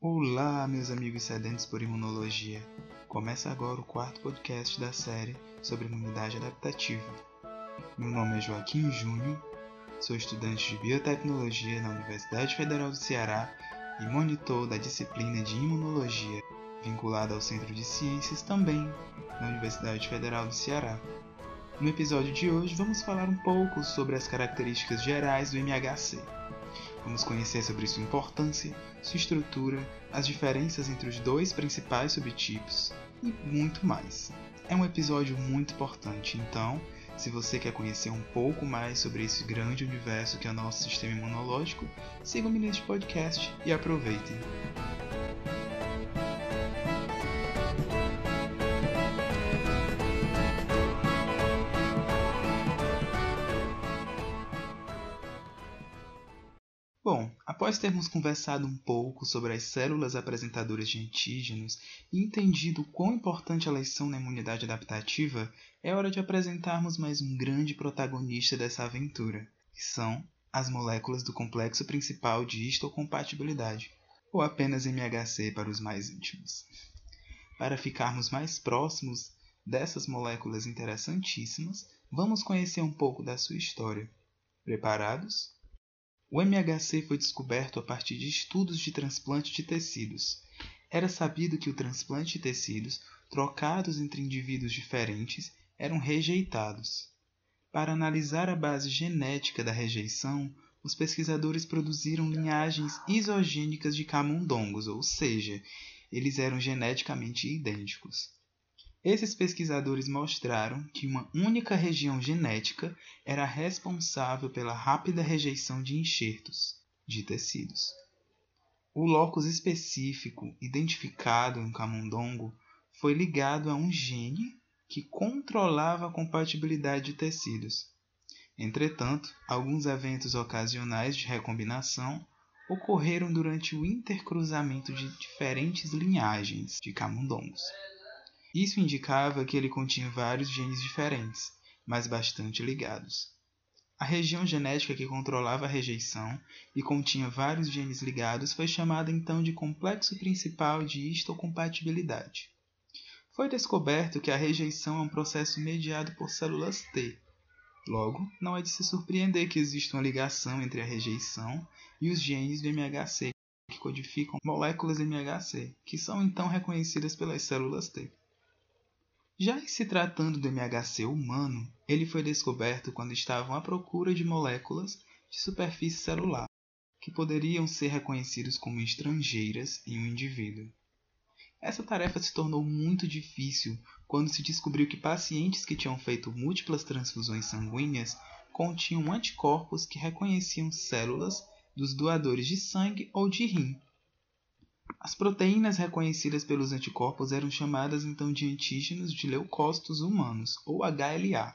Olá, meus amigos sedentos por imunologia. Começa agora o quarto podcast da série sobre imunidade adaptativa. Meu nome é Joaquim Júnior, sou estudante de biotecnologia na Universidade Federal do Ceará e monitor da disciplina de imunologia, vinculada ao Centro de Ciências também na Universidade Federal do Ceará. No episódio de hoje, vamos falar um pouco sobre as características gerais do MHC. Vamos conhecer sobre sua importância, sua estrutura, as diferenças entre os dois principais subtipos e muito mais. É um episódio muito importante, então, se você quer conhecer um pouco mais sobre esse grande universo que é o nosso sistema imunológico, siga-me neste podcast e aproveitem. Após termos conversado um pouco sobre as células apresentadoras de antígenos e entendido quão importante elas são na imunidade adaptativa, é hora de apresentarmos mais um grande protagonista dessa aventura, que são as moléculas do complexo principal de histocompatibilidade, ou apenas MHC para os mais íntimos. Para ficarmos mais próximos dessas moléculas interessantíssimas, vamos conhecer um pouco da sua história. Preparados? O MHC foi descoberto a partir de estudos de transplante de tecidos. Era sabido que o transplante de tecidos, trocados entre indivíduos diferentes, eram rejeitados. Para analisar a base genética da rejeição, os pesquisadores produziram linhagens isogênicas de camundongos, ou seja, eles eram geneticamente idênticos. Esses pesquisadores mostraram que uma única região genética era responsável pela rápida rejeição de enxertos de tecidos. O locus específico identificado em camundongo foi ligado a um gene que controlava a compatibilidade de tecidos. Entretanto, alguns eventos ocasionais de recombinação ocorreram durante o intercruzamento de diferentes linhagens de camundongos. Isso indicava que ele continha vários genes diferentes, mas bastante ligados. A região genética que controlava a rejeição e continha vários genes ligados foi chamada então de complexo principal de histocompatibilidade. Foi descoberto que a rejeição é um processo mediado por células T. Logo, não é de se surpreender que exista uma ligação entre a rejeição e os genes do MHC que codificam moléculas MHC, que são então reconhecidas pelas células T. Já em se tratando do MHC humano, ele foi descoberto quando estavam à procura de moléculas de superfície celular que poderiam ser reconhecidas como estrangeiras em um indivíduo. Essa tarefa se tornou muito difícil quando se descobriu que pacientes que tinham feito múltiplas transfusões sanguíneas continham anticorpos que reconheciam células dos doadores de sangue ou de rim, as proteínas reconhecidas pelos anticorpos eram chamadas então de antígenos de leucócitos humanos, ou HLA.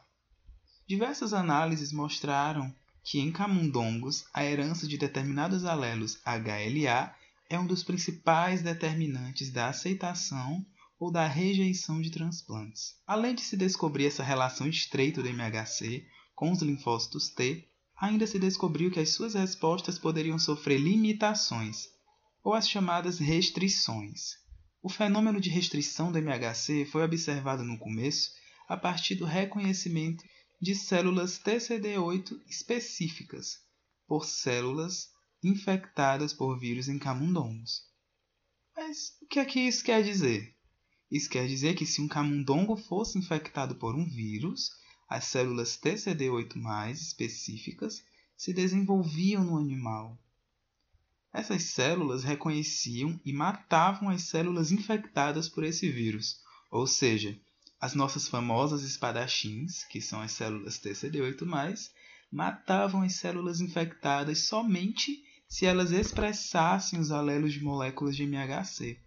Diversas análises mostraram que em camundongos a herança de determinados alelos HLA é um dos principais determinantes da aceitação ou da rejeição de transplantes. Além de se descobrir essa relação estreita do MHC com os linfócitos T, ainda se descobriu que as suas respostas poderiam sofrer limitações, ou as chamadas restrições. O fenômeno de restrição do MHC foi observado no começo a partir do reconhecimento de células TCD8 específicas por células infectadas por vírus em camundongos. Mas o que é que isso quer dizer? Isso quer dizer que se um camundongo fosse infectado por um vírus, as células TCD8+ específicas se desenvolviam no animal, essas células reconheciam e matavam as células infectadas por esse vírus, ou seja, as nossas famosas espadachins, que são as células TCD8+, matavam as células infectadas somente se elas expressassem os alelos de moléculas de MHC.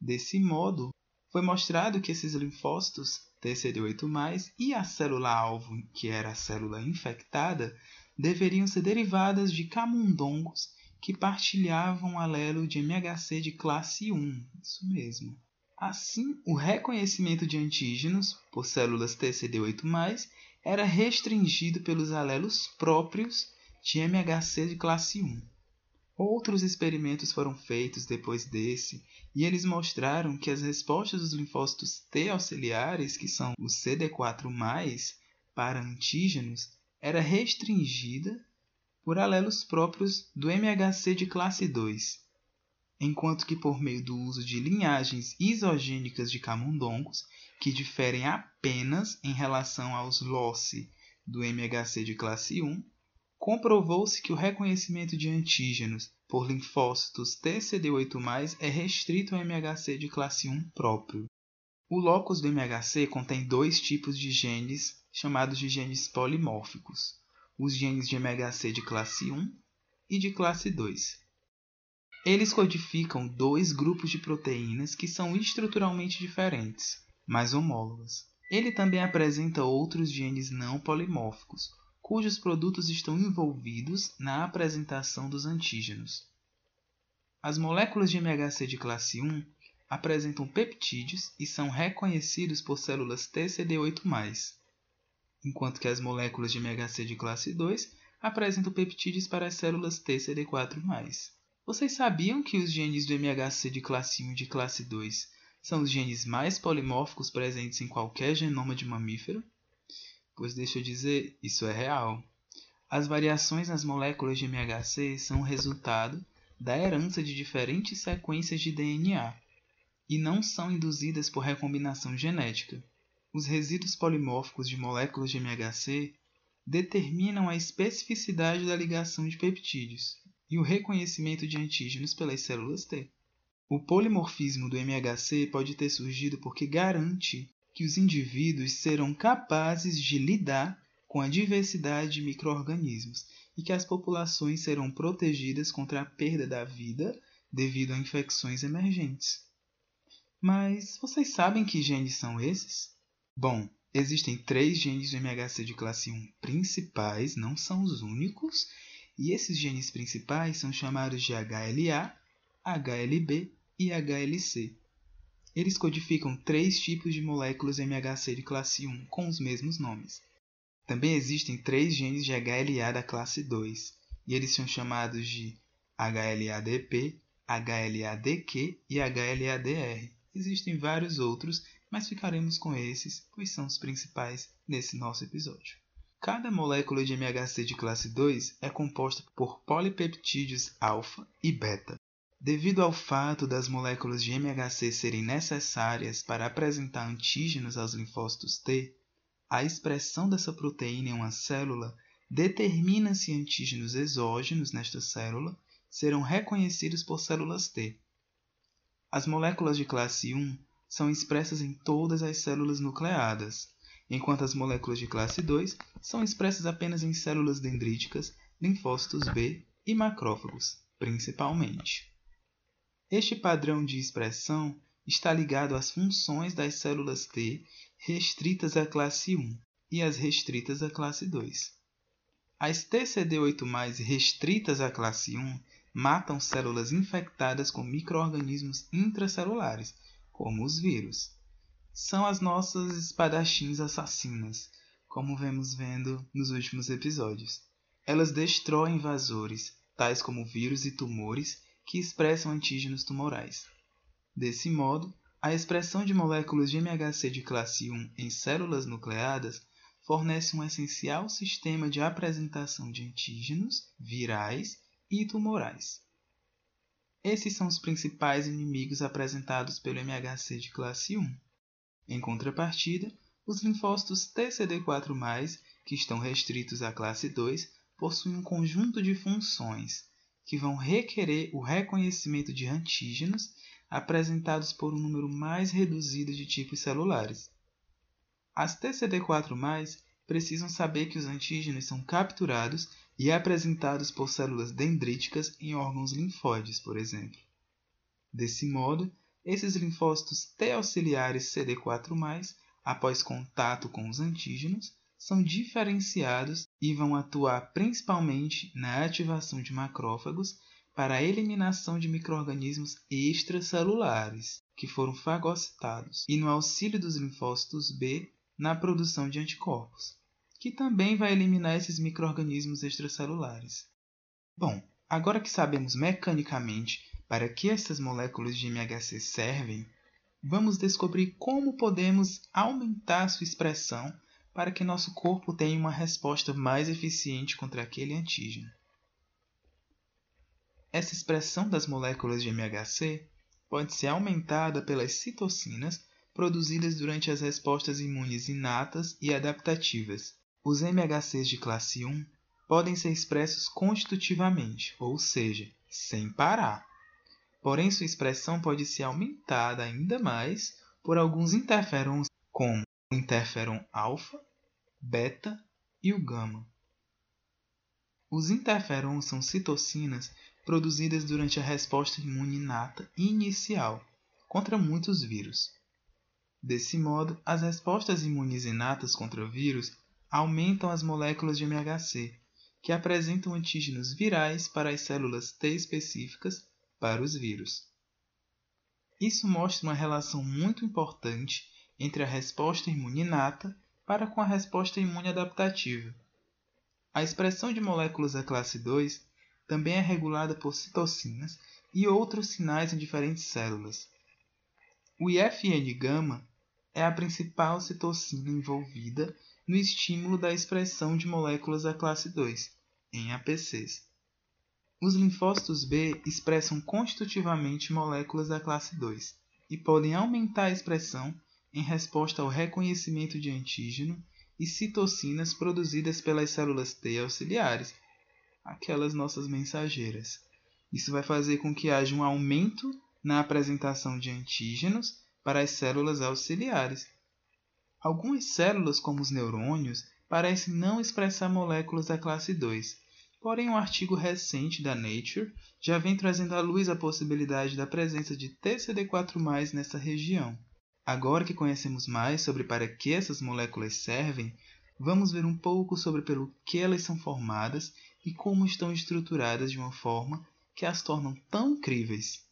Desse modo, foi mostrado que esses linfócitos TCD8+, e a célula-alvo, que era a célula infectada, deveriam ser derivadas de camundongos que partilhavam alelo de MHC de classe 1. Isso mesmo. Assim, o reconhecimento de antígenos por células TCD8+, era restringido pelos alelos próprios de MHC de classe 1. Outros experimentos foram feitos depois desse e eles mostraram que as respostas dos linfócitos T auxiliares, que são os CD4+, para antígenos, era restringida por alelos próprios do MHC de classe 2, enquanto que por meio do uso de linhagens isogênicas de camundongos, que diferem apenas em relação aos loci do MHC de classe 1, comprovou-se que o reconhecimento de antígenos por linfócitos TCD8+, é restrito ao MHC de classe 1 próprio. O locus do MHC contém dois tipos de genes chamados de genes polimórficos, os genes de MHC de classe 1 e de classe 2. Eles codificam dois grupos de proteínas que são estruturalmente diferentes, mas homólogas. Ele também apresenta outros genes não polimórficos, cujos produtos estão envolvidos na apresentação dos antígenos. As moléculas de MHC de classe 1 apresentam peptídeos e são reconhecidos por células TCD8+, enquanto que as moléculas de MHC de classe 2 apresentam peptídeos para as células TCD4+. Vocês sabiam que os genes do MHC de classe 1 e de classe 2 são os genes mais polimórficos presentes em qualquer genoma de mamífero? Pois deixa eu dizer, isso é real. As variações nas moléculas de MHC são resultado da herança de diferentes sequências de DNA e não são induzidas por recombinação genética. Os resíduos polimórficos de moléculas de MHC determinam a especificidade da ligação de peptídeos e o reconhecimento de antígenos pelas células T. O polimorfismo do MHC pode ter surgido porque garante que os indivíduos serão capazes de lidar com a diversidade de microorganismos e que as populações serão protegidas contra a perda da vida devido a infecções emergentes. Mas vocês sabem que genes são esses? Bom, existem três genes do MHC de classe 1 principais, não são os únicos, e esses genes principais são chamados de HLA, HLB e HLC. Eles codificam três tipos de moléculas MHC de classe 1 com os mesmos nomes. Também existem três genes de HLA da classe 2, e eles são chamados de HLA-DP, HLA-DQ e HLA-DR. Existem vários outros, mas ficaremos com esses, pois são os principais nesse nosso episódio. Cada molécula de MHC de classe 2 é composta por polipeptídeos alfa e beta. Devido ao fato das moléculas de MHC serem necessárias para apresentar antígenos aos linfócitos T, a expressão dessa proteína em uma célula determina se antígenos exógenos nesta célula serão reconhecidos por células T. As moléculas de classe 1 são expressas em todas as células nucleadas, enquanto as moléculas de classe 2 são expressas apenas em células dendríticas, linfócitos B e macrófagos, principalmente. Este padrão de expressão está ligado às funções das células T restritas à classe 1 e as restritas à classe 2. As TCD8+, restritas à classe 1, matam células infectadas com microorganismos intracelulares, como os vírus. São as nossas espadachins assassinas, como vemos vendo nos últimos episódios. Elas destroem invasores, tais como vírus e tumores, que expressam antígenos tumorais. Desse modo, a expressão de moléculas de MHC de classe 1 em células nucleadas fornece um essencial sistema de apresentação de antígenos virais e tumorais. Esses são os principais inimigos apresentados pelo MHC de classe 1. Em contrapartida, os linfócitos TCD4+, que estão restritos à classe 2, possuem um conjunto de funções que vão requerer o reconhecimento de antígenos apresentados por um número mais reduzido de tipos celulares. As TCD4+, precisam saber que os antígenos são capturados e apresentados por células dendríticas em órgãos linfóides, por exemplo. Desse modo, esses linfócitos T auxiliares CD4+, após contato com os antígenos, são diferenciados e vão atuar principalmente na ativação de macrófagos para a eliminação de microrganismos extracelulares que foram fagocitados e no auxílio dos linfócitos B na produção de anticorpos, que também vai eliminar esses microrganismos extracelulares. Bom, Agora que sabemos mecanicamente para que essas moléculas de MHC servem, vamos descobrir como podemos aumentar sua expressão para que nosso corpo tenha uma resposta mais eficiente contra aquele antígeno. Essa expressão das moléculas de MHC pode ser aumentada pelas citocinas produzidas durante as respostas imunes inatas e adaptativas. Os MHCs de classe 1 podem ser expressos constitutivamente, ou seja, sem parar. Porém, sua expressão pode ser aumentada ainda mais por alguns interferons, como o interferon alfa, beta e o gama. Os interferons são citocinas produzidas durante a resposta imune inata inicial contra muitos vírus. Desse modo, as respostas imunes inatas contra vírus aumentam as moléculas de MHC, que apresentam antígenos virais para as células T específicas para os vírus. Isso mostra uma relação muito importante entre a resposta imune inata para com a resposta imune adaptativa. A expressão de moléculas da classe 2 também é regulada por citocinas e outros sinais em diferentes células. O IFN-gama é a principal citocina envolvida no estímulo da expressão de moléculas da classe 2, em APCs. Os linfócitos B expressam constitutivamente moléculas da classe 2 e podem aumentar a expressão em resposta ao reconhecimento de antígeno e citocinas produzidas pelas células T auxiliares, aquelas nossas mensageiras. Isso vai fazer com que haja um aumento na apresentação de antígenos para as células auxiliares. Algumas células, como os neurônios, parecem não expressar moléculas da classe 2, porém um artigo recente da Nature já vem trazendo à luz a possibilidade da presença de TCD4+, nessa região. Agora que conhecemos mais sobre para que essas moléculas servem, vamos ver um pouco sobre pelo que elas são formadas e como estão estruturadas de uma forma que as tornam tão incríveis.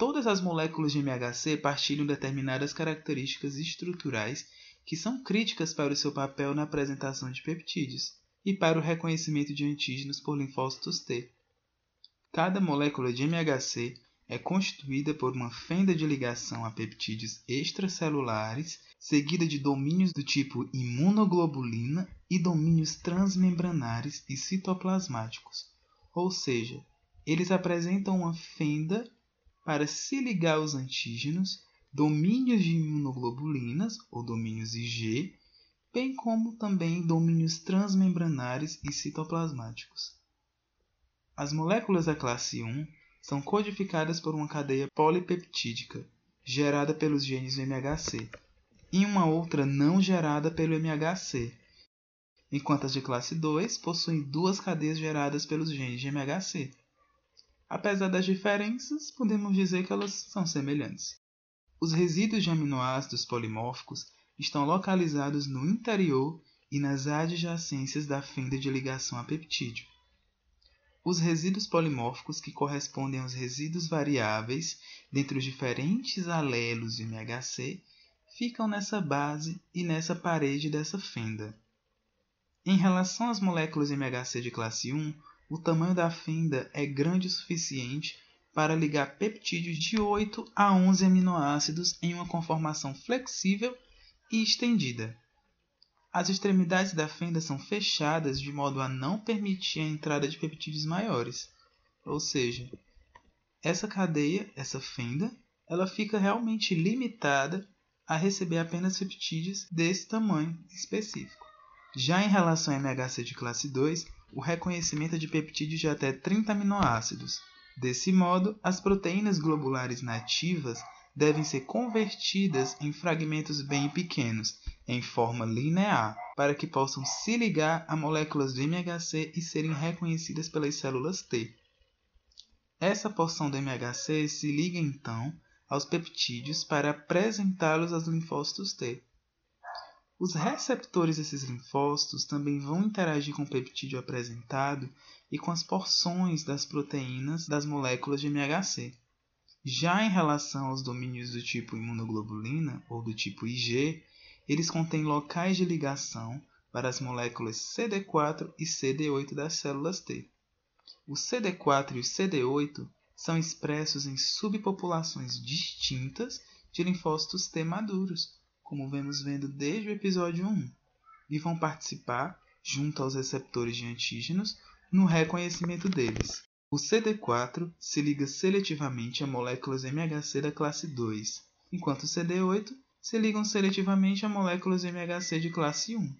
Todas as moléculas de MHC partilham determinadas características estruturais que são críticas para o seu papel na apresentação de peptídeos e para o reconhecimento de antígenos por linfócitos T. Cada molécula de MHC é constituída por uma fenda de ligação a peptídeos extracelulares, seguida de domínios do tipo imunoglobulina e domínios transmembranares e citoplasmáticos, ou seja, eles apresentam uma fenda para se ligar aos antígenos, domínios de imunoglobulinas, ou domínios IG, bem como também domínios transmembranares e citoplasmáticos. As moléculas da classe 1 são codificadas por uma cadeia polipeptídica, gerada pelos genes MHC, e uma outra não gerada pelo MHC, enquanto as de classe 2 possuem duas cadeias geradas pelos genes de MHC. Apesar das diferenças, podemos dizer que elas são semelhantes. Os resíduos de aminoácidos polimórficos estão localizados no interior e nas adjacências da fenda de ligação a peptídeo. Os resíduos polimórficos, que correspondem aos resíduos variáveis dentre os diferentes alelos de MHC, ficam nessa base e nessa parede dessa fenda. Em relação às moléculas MHC de classe 1, o tamanho da fenda é grande o suficiente para ligar peptídeos de 8 a 11 aminoácidos em uma conformação flexível e estendida. As extremidades da fenda são fechadas de modo a não permitir a entrada de peptídeos maiores. Ou seja, essa cadeia, essa fenda, ela fica realmente limitada a receber apenas peptídeos desse tamanho específico. Já em relação ao MHC de classe 2, o reconhecimento de peptídeos de até 30 aminoácidos. Desse modo, as proteínas globulares nativas devem ser convertidas em fragmentos bem pequenos, em forma linear, para que possam se ligar a moléculas do MHC e serem reconhecidas pelas células T. Essa porção do MHC se liga então aos peptídeos para apresentá-los aos linfócitos T. Os receptores desses linfócitos também vão interagir com o peptídeo apresentado e com as porções das proteínas das moléculas de MHC. Já em relação aos domínios do tipo imunoglobulina ou do tipo IG, eles contêm locais de ligação para as moléculas CD4 e CD8 das células T. o CD4 e o CD8 são expressos em subpopulações distintas de linfócitos T maduros, como vemos vendo desde o episódio 1, e vão participar, junto aos receptores de antígenos, no reconhecimento deles. O CD4 se liga seletivamente a moléculas MHC da classe 2, enquanto o CD8 se ligam seletivamente a moléculas MHC de classe 1.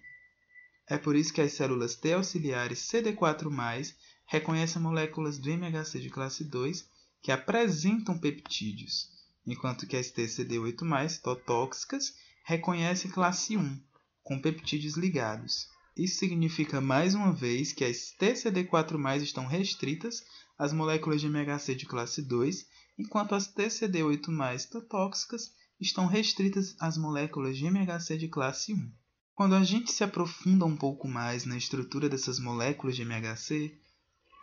É por isso que as células T auxiliares CD4+, reconhecem moléculas do MHC de classe 2 que apresentam peptídeos, enquanto que as TCD8+, totóxicas, reconhecem classe 1, com peptídeos ligados. Isso significa mais uma vez que as TCD4+, estão restritas às moléculas de MHC de classe 2, enquanto as TCD8+, totóxicas, estão restritas às moléculas de MHC de classe 1. Quando a gente se aprofunda um pouco mais na estrutura dessas moléculas de MHC,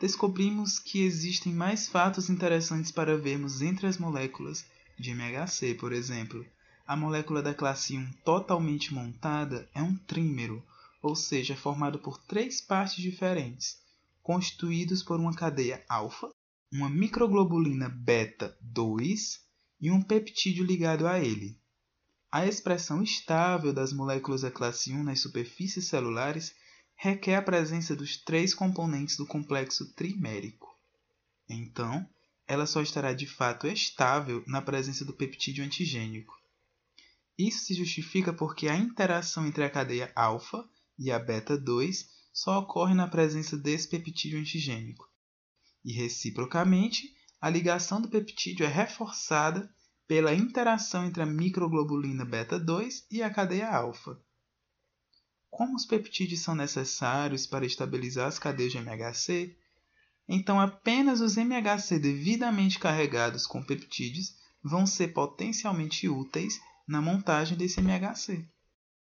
descobrimos que existem mais fatos interessantes para vermos entre as moléculas de MHC, por exemplo. A molécula da classe 1 totalmente montada é um trímero, ou seja, formado por três partes diferentes, constituídos por uma cadeia alfa, uma microglobulina beta 2 e um peptídeo ligado a ele. A expressão estável das moléculas da classe 1 nas superfícies celulares requer a presença dos três componentes do complexo trimérico. Então, ela só estará de fato estável na presença do peptídeo antigênico. Isso se justifica porque a interação entre a cadeia alfa e a beta 2 só ocorre na presença desse peptídeo antigênico. E reciprocamente, a ligação do peptídeo é reforçada pela interação entre a microglobulina beta 2 e a cadeia alfa. Como os peptídeos são necessários para estabilizar as cadeias de MHC, então apenas os MHC devidamente carregados com peptídeos vão ser potencialmente úteis na montagem desse MHC.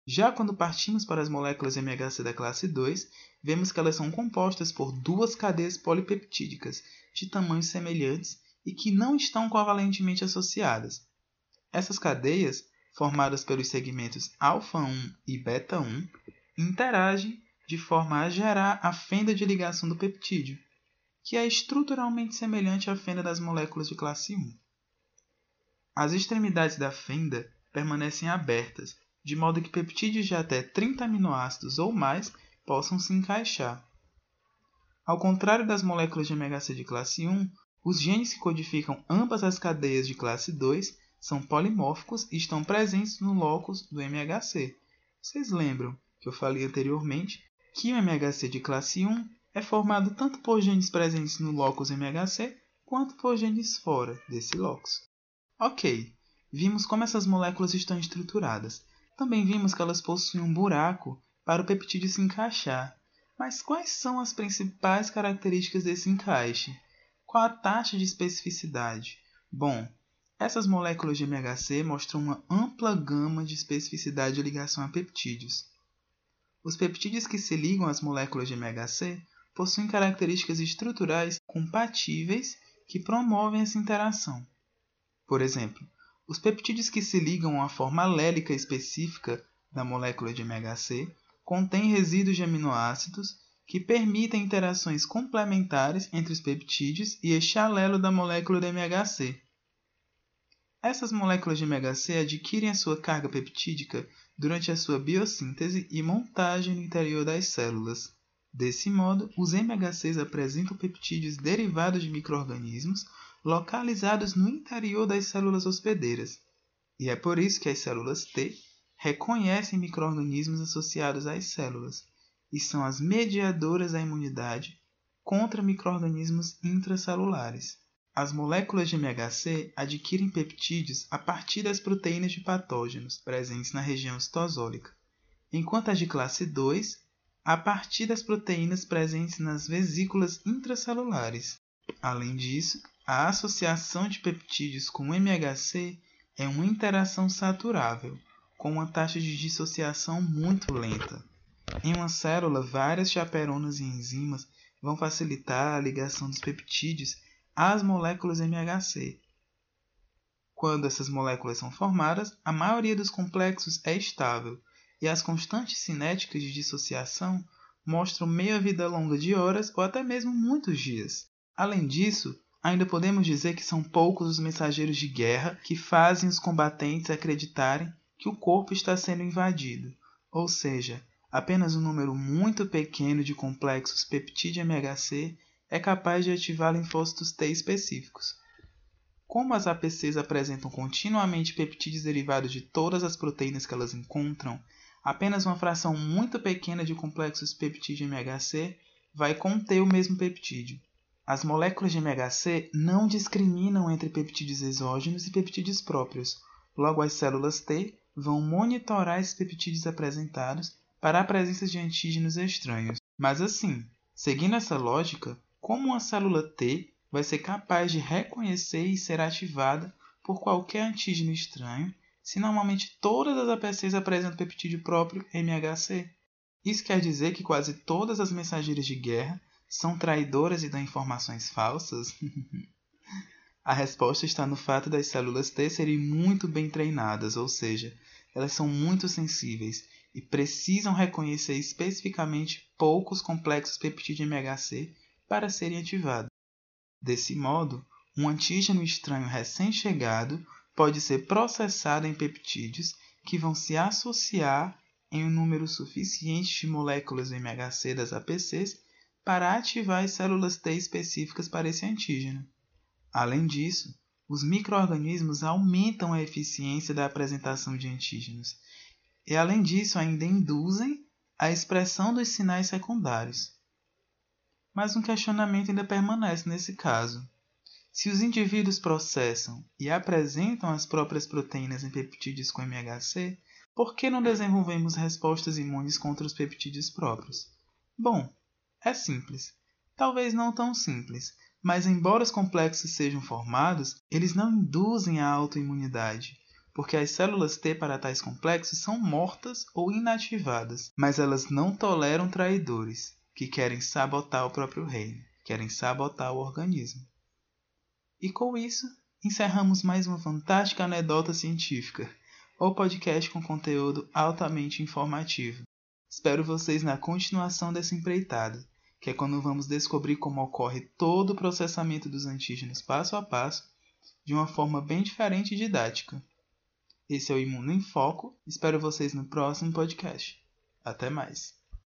Já quando partimos para as moléculas MHC da classe 2, vemos que elas são compostas por duas cadeias polipeptídicas de tamanhos semelhantes e que não estão covalentemente associadas. Essas cadeias, formadas pelos segmentos alfa-1 e beta-1, interagem de forma a gerar a fenda de ligação do peptídeo, que é estruturalmente semelhante à fenda das moléculas de classe 1. As extremidades da fenda permanecem abertas, de modo que peptídeos de até 30 aminoácidos ou mais possam se encaixar. Ao contrário das moléculas de MHC de classe 1, os genes que codificam ambas as cadeias de classe 2 são polimórficos e estão presentes no locus do MHC. Vocês lembram que eu falei anteriormente que o MHC de classe 1 é formado tanto por genes presentes no locus MHC quanto por genes fora desse locus. Ok, vimos como essas moléculas estão estruturadas. Também vimos que elas possuem um buraco para o peptídeo se encaixar. Mas quais são as principais características desse encaixe? Qual a taxa de especificidade? Bom, essas moléculas de MHC mostram uma ampla gama de especificidade de ligação a peptídeos. Os peptídeos que se ligam às moléculas de MHC possuem características estruturais compatíveis que promovem essa interação. Por exemplo, os peptídeos que se ligam à forma alélica específica da molécula de MHC contêm resíduos de aminoácidos que permitem interações complementares entre os peptídeos e este alelo da molécula de MHC. Essas moléculas de MHC adquirem a sua carga peptídica durante a sua biossíntese e montagem no interior das células. Desse modo, os MHCs apresentam peptídeos derivados de microorganismos localizados no interior das células hospedeiras. E é por isso que as células T reconhecem microorganismos associados às células e são as mediadoras da imunidade contra microrganismos intracelulares. As moléculas de MHC adquirem peptídeos a partir das proteínas de patógenos presentes na região citosólica, enquanto as de classe 2 a partir das proteínas presentes nas vesículas intracelulares. Além disso, a associação de peptídeos com MHC é uma interação saturável, com uma taxa de dissociação muito lenta. Em uma célula, várias chaperonas e enzimas vão facilitar a ligação dos peptídeos às moléculas MHC. Quando essas moléculas são formadas, a maioria dos complexos é estável e as constantes cinéticas de dissociação mostram meia-vida longa de horas ou até mesmo muitos dias. Além disso, ainda podemos dizer que são poucos os mensageiros de guerra que fazem os combatentes acreditarem que o corpo está sendo invadido, ou seja, apenas um número muito pequeno de complexos peptídeo MHC é capaz de ativar linfócitos T específicos. Como as APCs apresentam continuamente peptídeos derivados de todas as proteínas que elas encontram, apenas uma fração muito pequena de complexos peptídeo MHC vai conter o mesmo peptídeo. As moléculas de MHC não discriminam entre peptídeos exógenos e peptídeos próprios. Logo, as células T vão monitorar esses peptídeos apresentados para a presença de antígenos estranhos. Mas assim, seguindo essa lógica, como uma célula T vai ser capaz de reconhecer e ser ativada por qualquer antígeno estranho se normalmente todas as APCs apresentam peptídeo próprio MHC. Isso quer dizer que quase todas as mensageiras de guerra são traidoras e dão informações falsas? A resposta está no fato das células T serem muito bem treinadas, ou seja, elas são muito sensíveis e precisam reconhecer especificamente poucos complexos peptídeo MHC para serem ativados. Desse modo, um antígeno estranho recém-chegado pode ser processada em peptídeos que vão se associar em um número suficiente de moléculas MHC das APCs para ativar as células T específicas para esse antígeno. Além disso, os microorganismos aumentam a eficiência da apresentação de antígenos e, além disso, ainda induzem a expressão dos sinais secundários. Mas um questionamento ainda permanece nesse caso. Se os indivíduos processam e apresentam as próprias proteínas em peptídeos com MHC, por que não desenvolvemos respostas imunes contra os peptídeos próprios? Bom, é simples. Talvez não tão simples, mas embora os complexos sejam formados, eles não induzem a autoimunidade, porque as células T para tais complexos são mortas ou inativadas, mas elas não toleram traidores, que querem sabotar o próprio reino, querem sabotar o organismo. E com isso, encerramos mais uma fantástica anedota científica, ou podcast com conteúdo altamente informativo. Espero vocês na continuação dessa empreitada, que é quando vamos descobrir como ocorre todo o processamento dos antígenos passo a passo, de uma forma bem diferente e didática. Esse é o Imuno em Foco, espero vocês no próximo podcast. Até mais!